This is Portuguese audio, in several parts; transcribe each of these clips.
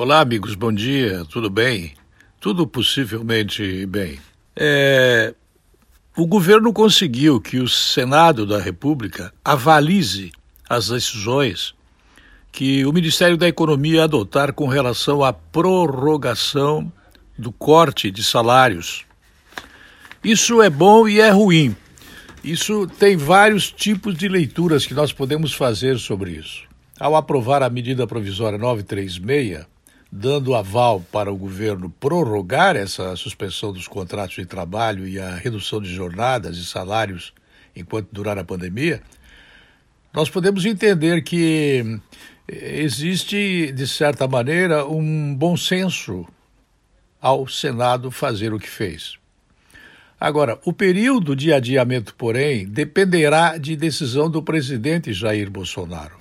Olá, amigos, bom dia, tudo bem? Tudo possivelmente bem. É, o governo conseguiu que o Senado da República avalize as decisões que o Ministério da Economia adotar com relação à prorrogação do corte de salários. Isso é bom e é ruim. Isso tem vários tipos de leituras que nós podemos fazer sobre isso. Ao aprovar a medida provisória 936, dando aval para o governo prorrogar essa suspensão dos contratos de trabalho e a redução de jornadas e salários enquanto durar a pandemia, nós podemos entender que existe, de certa maneira, um bom senso ao Senado fazer o que fez. Agora, o período de adiamento, porém, dependerá de decisão do presidente Jair Bolsonaro.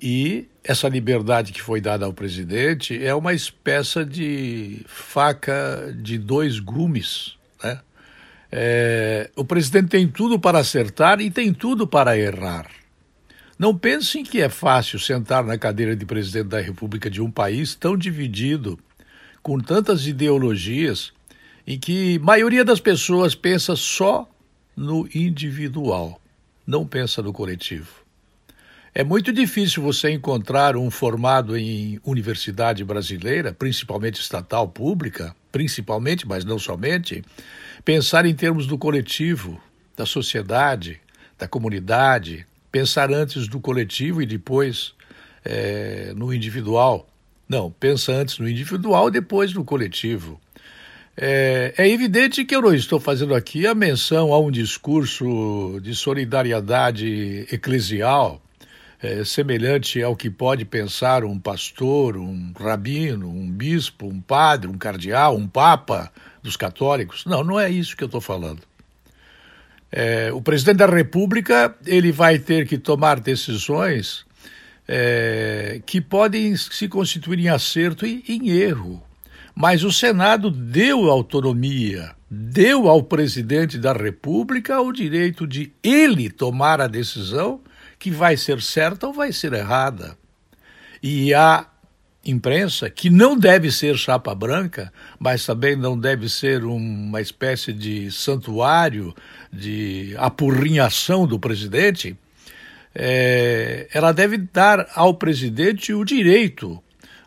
E essa liberdade que foi dada ao presidente é uma espécie de faca de dois gumes. Né? É, o presidente tem tudo para acertar e tem tudo para errar. Não pensem que é fácil sentar na cadeira de presidente da República de um país tão dividido, com tantas ideologias, em que a maioria das pessoas pensa só no individual, não pensa no coletivo. É muito difícil você encontrar um formado em universidade brasileira, principalmente estatal pública, principalmente, mas não somente, pensar em termos do coletivo, da sociedade, da comunidade, pensar antes do coletivo e depois é, no individual. Não, pensa antes no individual e depois no coletivo. É, é, evidente que eu não estou fazendo aqui a menção a um discurso de solidariedade eclesial é, semelhante ao que pode pensar um pastor, um rabino, um bispo, um padre, um cardeal, um papa dos católicos. Não, não é isso que eu estou falando. É, o presidente da República ele vai ter que tomar decisões é, que podem se constituir em acerto e em erro. Mas o Senado deu autonomia, deu ao presidente da República o direito de ele tomar a decisão que vai ser certa ou vai ser errada. E a imprensa, que não deve ser chapa branca, mas também não deve ser uma espécie de santuário de apurrinhação do presidente, é, ela deve dar ao presidente o direito,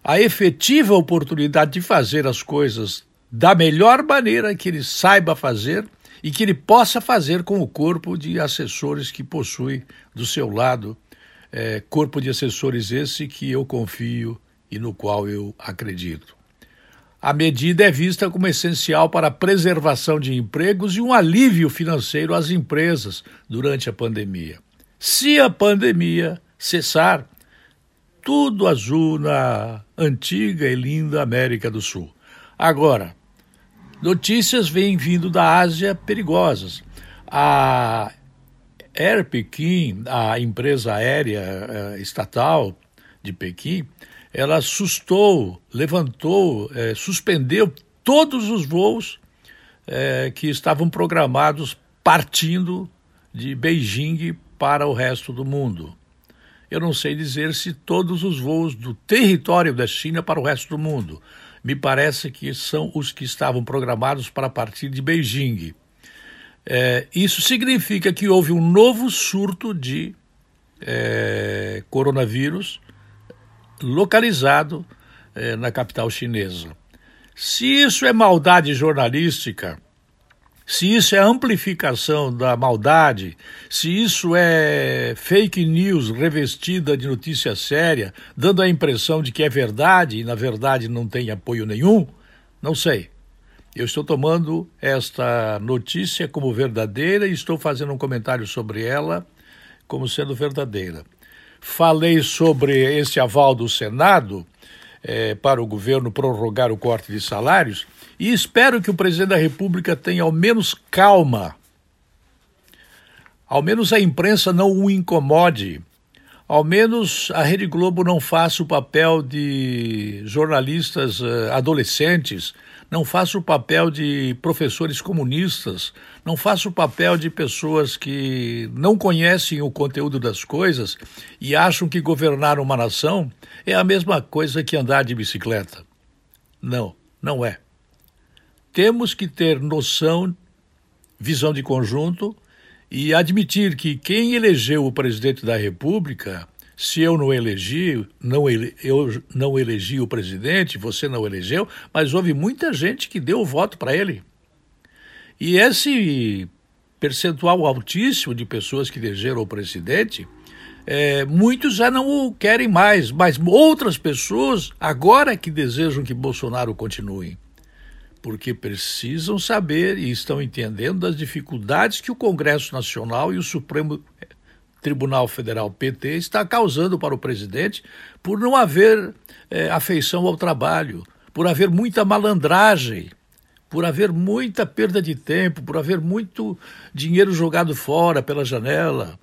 a efetiva oportunidade de fazer as coisas da melhor maneira que ele saiba fazer e que ele possa fazer com o corpo de assessores que possui do seu lado, é, corpo de assessores esse que eu confio e no qual eu acredito. A medida é vista como essencial para a preservação de empregos e um alívio financeiro às empresas durante a pandemia. Se a pandemia cessar, tudo azul na antiga e linda América do Sul. Agora, Notícias vêm vindo da Ásia perigosas. A Air Pequim, a empresa aérea eh, estatal de Pequim, ela sustou, levantou, eh, suspendeu todos os voos eh, que estavam programados partindo de Beijing para o resto do mundo. Eu não sei dizer se todos os voos do território da China para o resto do mundo, me parece que são os que estavam programados para partir de Beijing. É, isso significa que houve um novo surto de é, coronavírus localizado é, na capital chinesa. Se isso é maldade jornalística, se isso é amplificação da maldade, se isso é fake news revestida de notícia séria, dando a impressão de que é verdade e na verdade não tem apoio nenhum, não sei. Eu estou tomando esta notícia como verdadeira e estou fazendo um comentário sobre ela como sendo verdadeira. Falei sobre esse aval do Senado é, para o governo prorrogar o corte de salários e espero que o presidente da República tenha ao menos calma. Ao menos a imprensa não o incomode. ao menos a Rede Globo não faça o papel de jornalistas uh, adolescentes, não faça o papel de professores comunistas, não faça o papel de pessoas que não conhecem o conteúdo das coisas e acham que governar uma nação é a mesma coisa que andar de bicicleta. Não, não é. Temos que ter noção, visão de conjunto e admitir que quem elegeu o presidente da República, se eu não elegi, não ele, eu não elegi o presidente, você não elegeu, mas houve muita gente que deu o voto para ele. E esse percentual altíssimo de pessoas que elegeram o presidente, é, muitos já não o querem mais, mas outras pessoas agora que desejam que Bolsonaro continue porque precisam saber e estão entendendo das dificuldades que o Congresso Nacional e o Supremo Tribunal Federal PT está causando para o presidente por não haver é, afeição ao trabalho, por haver muita malandragem, por haver muita perda de tempo, por haver muito dinheiro jogado fora pela janela.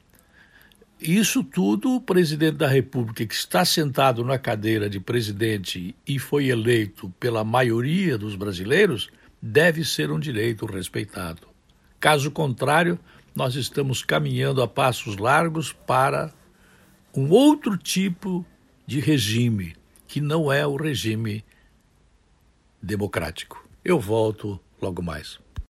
Isso tudo o presidente da República, que está sentado na cadeira de presidente e foi eleito pela maioria dos brasileiros, deve ser um direito respeitado. Caso contrário, nós estamos caminhando a passos largos para um outro tipo de regime, que não é o regime democrático. Eu volto logo mais.